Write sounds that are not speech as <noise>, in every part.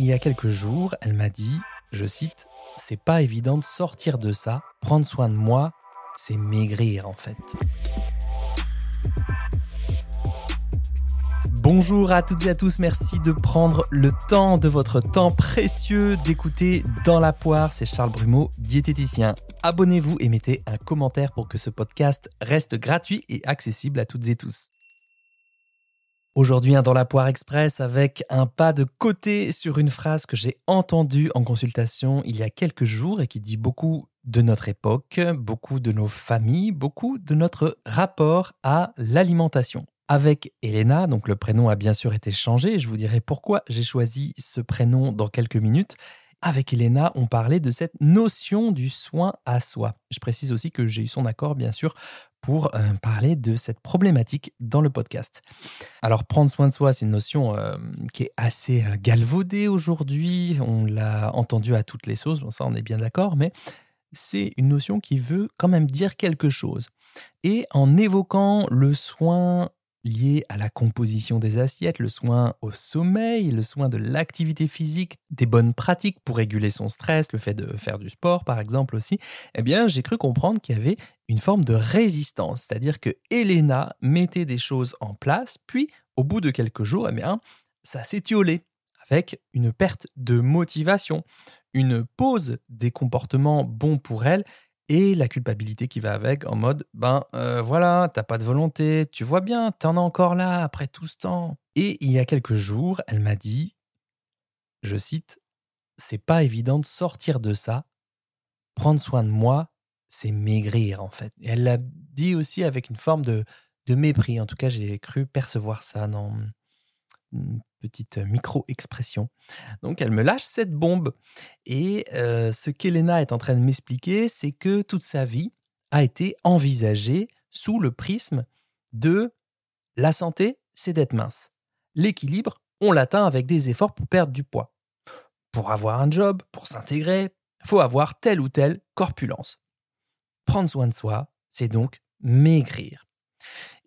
il y a quelques jours, elle m'a dit, je cite, C'est pas évident de sortir de ça, prendre soin de moi, c'est maigrir en fait. Bonjour à toutes et à tous, merci de prendre le temps de votre temps précieux d'écouter Dans la poire, c'est Charles Brumeau, diététicien. Abonnez-vous et mettez un commentaire pour que ce podcast reste gratuit et accessible à toutes et tous. Aujourd'hui, un Dans la poire express avec un pas de côté sur une phrase que j'ai entendue en consultation il y a quelques jours et qui dit beaucoup de notre époque, beaucoup de nos familles, beaucoup de notre rapport à l'alimentation avec Elena. Donc le prénom a bien sûr été changé. Je vous dirai pourquoi j'ai choisi ce prénom dans quelques minutes. Avec Elena, on parlait de cette notion du soin à soi. Je précise aussi que j'ai eu son accord, bien sûr, pour euh, parler de cette problématique dans le podcast. Alors, prendre soin de soi, c'est une notion euh, qui est assez euh, galvaudée aujourd'hui. On l'a entendu à toutes les sauces, bon, ça, on est bien d'accord, mais c'est une notion qui veut quand même dire quelque chose. Et en évoquant le soin lié à la composition des assiettes, le soin au sommeil, le soin de l'activité physique, des bonnes pratiques pour réguler son stress, le fait de faire du sport par exemple aussi, eh bien j'ai cru comprendre qu'il y avait une forme de résistance, c'est-à-dire que Elena mettait des choses en place, puis au bout de quelques jours, eh bien ça s'étiolait avec une perte de motivation, une pause des comportements bons pour elle et la culpabilité qui va avec en mode ben euh, voilà, t'as pas de volonté, tu vois bien, t'en as encore là après tout ce temps. Et il y a quelques jours, elle m'a dit, je cite, c'est pas évident de sortir de ça. Prendre soin de moi, c'est maigrir en fait. Et elle l'a dit aussi avec une forme de, de mépris. En tout cas, j'ai cru percevoir ça dans petite micro-expression. Donc elle me lâche cette bombe. Et euh, ce qu'Elena est en train de m'expliquer, c'est que toute sa vie a été envisagée sous le prisme de la santé, c'est d'être mince. L'équilibre, on l'atteint avec des efforts pour perdre du poids. Pour avoir un job, pour s'intégrer, faut avoir telle ou telle corpulence. Prendre soin de soi, c'est donc maigrir.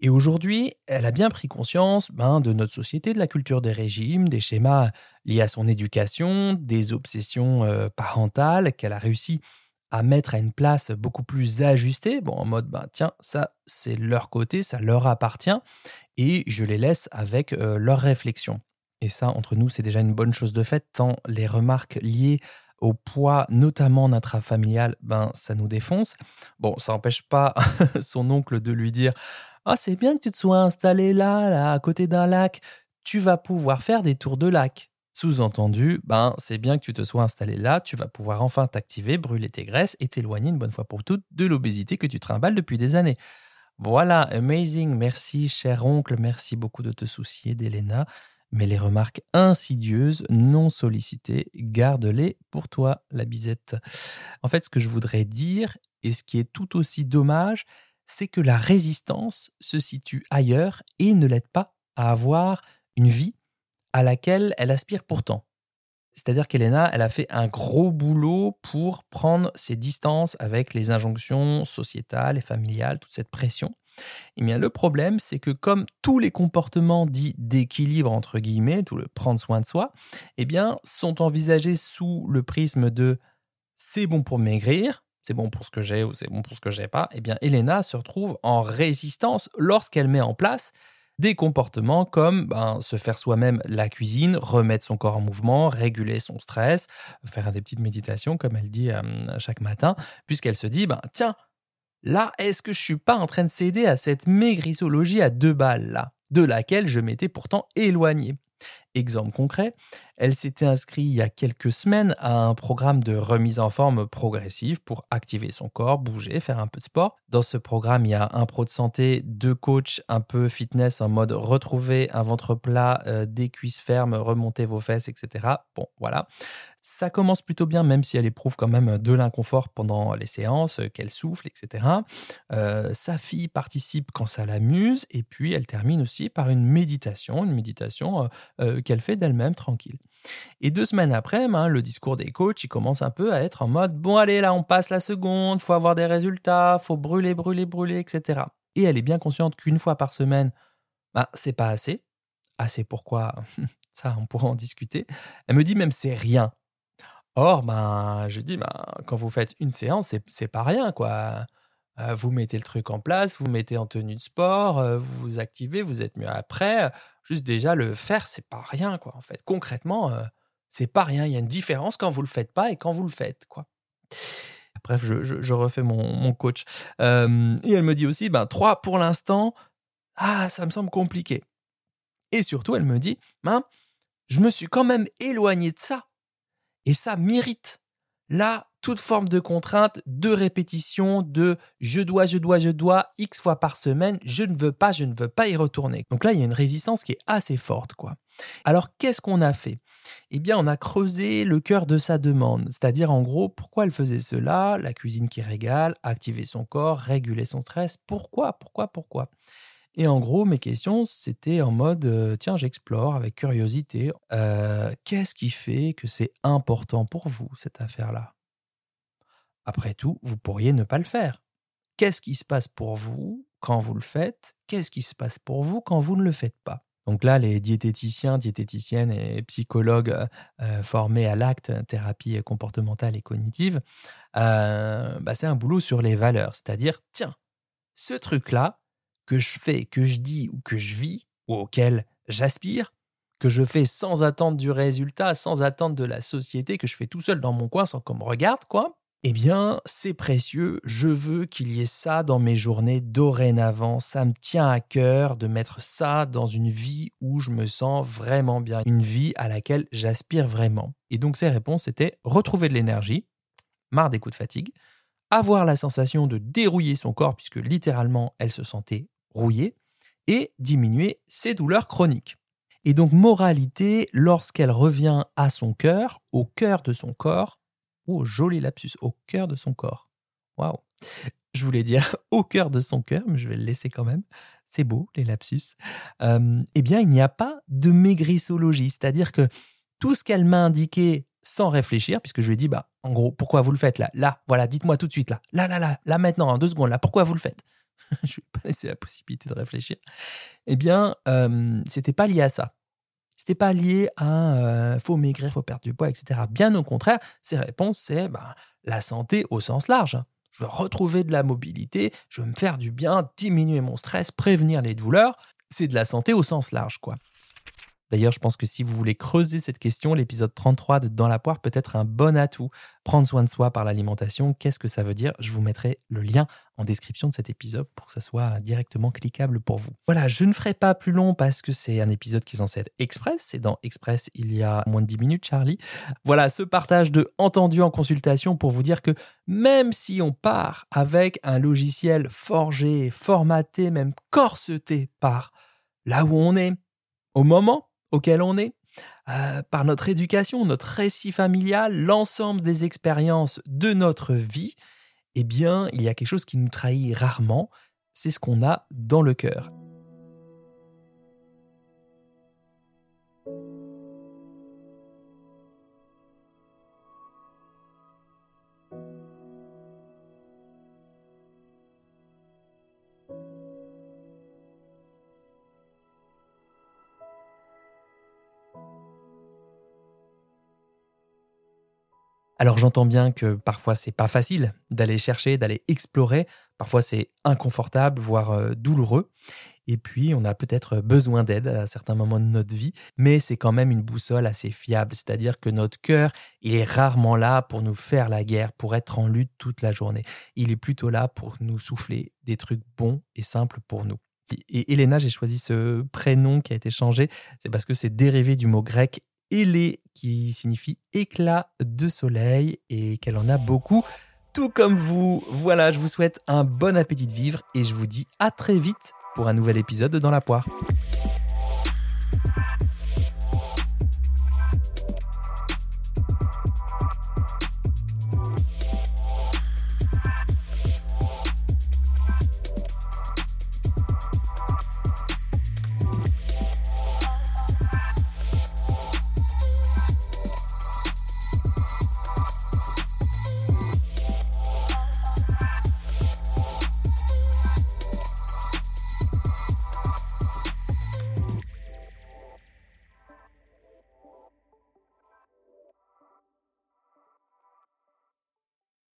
Et aujourd'hui, elle a bien pris conscience ben, de notre société, de la culture des régimes, des schémas liés à son éducation, des obsessions euh, parentales qu'elle a réussi à mettre à une place beaucoup plus ajustée, bon, en mode, ben, tiens, ça, c'est leur côté, ça leur appartient, et je les laisse avec euh, leurs réflexions. Et ça, entre nous, c'est déjà une bonne chose de fait, tant les remarques liées au poids, notamment intrafamilial, ben, ça nous défonce. Bon, ça n'empêche pas <laughs> son oncle de lui dire ah, c'est bien que tu te sois installé là, là, à côté d'un lac. Tu vas pouvoir faire des tours de lac. Sous-entendu, ben, c'est bien que tu te sois installé là, tu vas pouvoir enfin t'activer, brûler tes graisses et t'éloigner une bonne fois pour toutes de l'obésité que tu trimbales depuis des années. Voilà, amazing, merci cher oncle, merci beaucoup de te soucier d'Elena, mais les remarques insidieuses, non sollicitées, garde-les pour toi, la bisette. En fait, ce que je voudrais dire, et ce qui est tout aussi dommage, c'est que la résistance se situe ailleurs et ne l'aide pas à avoir une vie à laquelle elle aspire pourtant. C'est-à-dire qu'Elena, elle a fait un gros boulot pour prendre ses distances avec les injonctions sociétales et familiales, toute cette pression. Eh bien le problème, c'est que comme tous les comportements dits d'équilibre entre guillemets, tout le prendre soin de soi, eh bien sont envisagés sous le prisme de c'est bon pour maigrir, c'est bon pour ce que j'ai ou c'est bon pour ce que j'ai pas, eh bien Elena se retrouve en résistance lorsqu'elle met en place des comportements comme ben, se faire soi-même la cuisine, remettre son corps en mouvement, réguler son stress, faire des petites méditations comme elle dit euh, chaque matin, puisqu'elle se dit ben, tiens, là, est-ce que je suis pas en train de céder à cette maigrisologie à deux balles là, de laquelle je m'étais pourtant éloigné? Exemple concret, elle s'était inscrite il y a quelques semaines à un programme de remise en forme progressive pour activer son corps, bouger, faire un peu de sport. Dans ce programme, il y a un pro de santé, deux coachs un peu fitness en mode retrouver un ventre plat, euh, des cuisses fermes, remonter vos fesses, etc. Bon, voilà. Ça commence plutôt bien, même si elle éprouve quand même de l'inconfort pendant les séances, euh, qu'elle souffle, etc. Euh, sa fille participe quand ça l'amuse, et puis elle termine aussi par une méditation, une méditation qu'elle fait d'elle-même tranquille. Et deux semaines après, ben, le discours des coachs, il commence un peu à être en mode bon allez là, on passe la seconde, faut avoir des résultats, faut brûler, brûler, brûler, etc. Et elle est bien consciente qu'une fois par semaine, ben, c'est pas assez. Ah, c'est pourquoi <laughs> Ça, on pourra en discuter. Elle me dit même c'est rien. Or, ben, je dis, ben, quand vous faites une séance, c'est pas rien, quoi. Euh, vous mettez le truc en place, vous mettez en tenue de sport, euh, vous vous activez, vous êtes mieux après. Juste déjà le faire, c'est pas rien, quoi. En fait, concrètement, euh, c'est pas rien. Il y a une différence quand vous le faites pas et quand vous le faites, quoi. Bref, je, refais mon, coach. et elle me dit aussi, ben, trois pour l'instant, ah, ça me semble compliqué. Et surtout, elle me dit, ben, je me suis quand même éloigné de ça. Et ça mérite. Là, toute forme de contrainte, de répétition, de je dois, je dois, je dois, X fois par semaine, je ne veux pas, je ne veux pas y retourner. Donc là, il y a une résistance qui est assez forte, quoi. Alors, qu'est-ce qu'on a fait? Eh bien, on a creusé le cœur de sa demande, c'est-à-dire en gros, pourquoi elle faisait cela, la cuisine qui régale, activer son corps, réguler son stress, pourquoi, pourquoi, pourquoi? Et en gros, mes questions, c'était en mode, euh, tiens, j'explore avec curiosité. Euh, qu'est-ce qui fait que c'est important pour vous, cette affaire-là? Après tout, vous pourriez ne pas le faire. Qu'est-ce qui se passe pour vous quand vous le faites? Qu'est-ce qui se passe pour vous quand vous ne le faites pas? Donc là, les diététiciens, diététiciennes et psychologues euh, formés à l'acte, thérapie comportementale et cognitive, bah, c'est un boulot sur les valeurs. C'est-à-dire, tiens, ce truc-là, que je fais, que je dis ou que je vis, ou auquel j'aspire, que je fais sans attendre du résultat, sans attendre de la société, que je fais tout seul dans mon coin sans qu'on me regarde, quoi, eh bien, c'est précieux. Je veux qu'il y ait ça dans mes journées dorénavant. Ça me tient à cœur de mettre ça dans une vie où je me sens vraiment bien, une vie à laquelle j'aspire vraiment. Et donc, ces réponses étaient retrouver de l'énergie, marre des coups de fatigue, avoir la sensation de dérouiller son corps, puisque littéralement, elle se sentait rouillée et diminuer ses douleurs chroniques. Et donc, moralité, lorsqu'elle revient à son cœur, au cœur de son corps, oh, joli lapsus, au cœur de son corps. Waouh! Je voulais dire <laughs> au cœur de son cœur, mais je vais le laisser quand même. C'est beau, les lapsus. Euh, eh bien, il n'y a pas de maigrissologie, c'est-à-dire que tout ce qu'elle m'a indiqué sans réfléchir, puisque je lui ai dit, bah, en gros, pourquoi vous le faites là? Là, voilà, dites-moi tout de suite là. Là, là, là, là maintenant, en deux secondes, là, pourquoi vous le faites? <laughs> Je vais pas laisser la possibilité de réfléchir, eh bien, euh, c'était pas lié à ça. C'était pas lié à euh, faut maigrir, faut perdre du poids, etc. Bien au contraire, ces réponses, c'est bah, la santé au sens large. Je veux retrouver de la mobilité, je veux me faire du bien, diminuer mon stress, prévenir les douleurs. C'est de la santé au sens large, quoi. D'ailleurs, je pense que si vous voulez creuser cette question, l'épisode 33 de Dans la poire peut être un bon atout. Prendre soin de soi par l'alimentation, qu'est-ce que ça veut dire? Je vous mettrai le lien en description de cet épisode pour que ça soit directement cliquable pour vous. Voilà, je ne ferai pas plus long parce que c'est un épisode qui est express. C'est dans Express il y a moins de 10 minutes, Charlie. Voilà, ce partage de entendu en consultation pour vous dire que même si on part avec un logiciel forgé, formaté, même corseté par là où on est, au moment auquel on est, euh, par notre éducation, notre récit familial, l'ensemble des expériences de notre vie, eh bien, il y a quelque chose qui nous trahit rarement, c'est ce qu'on a dans le cœur. Alors j'entends bien que parfois c'est pas facile d'aller chercher, d'aller explorer, parfois c'est inconfortable, voire euh, douloureux. Et puis on a peut-être besoin d'aide à certains moments de notre vie, mais c'est quand même une boussole assez fiable, c'est-à-dire que notre cœur, il est rarement là pour nous faire la guerre, pour être en lutte toute la journée. Il est plutôt là pour nous souffler des trucs bons et simples pour nous. Et Elena, j'ai choisi ce prénom qui a été changé, c'est parce que c'est dérivé du mot grec Élé, qui signifie éclat de soleil et qu'elle en a beaucoup, tout comme vous. Voilà, je vous souhaite un bon appétit de vivre et je vous dis à très vite pour un nouvel épisode Dans la poire.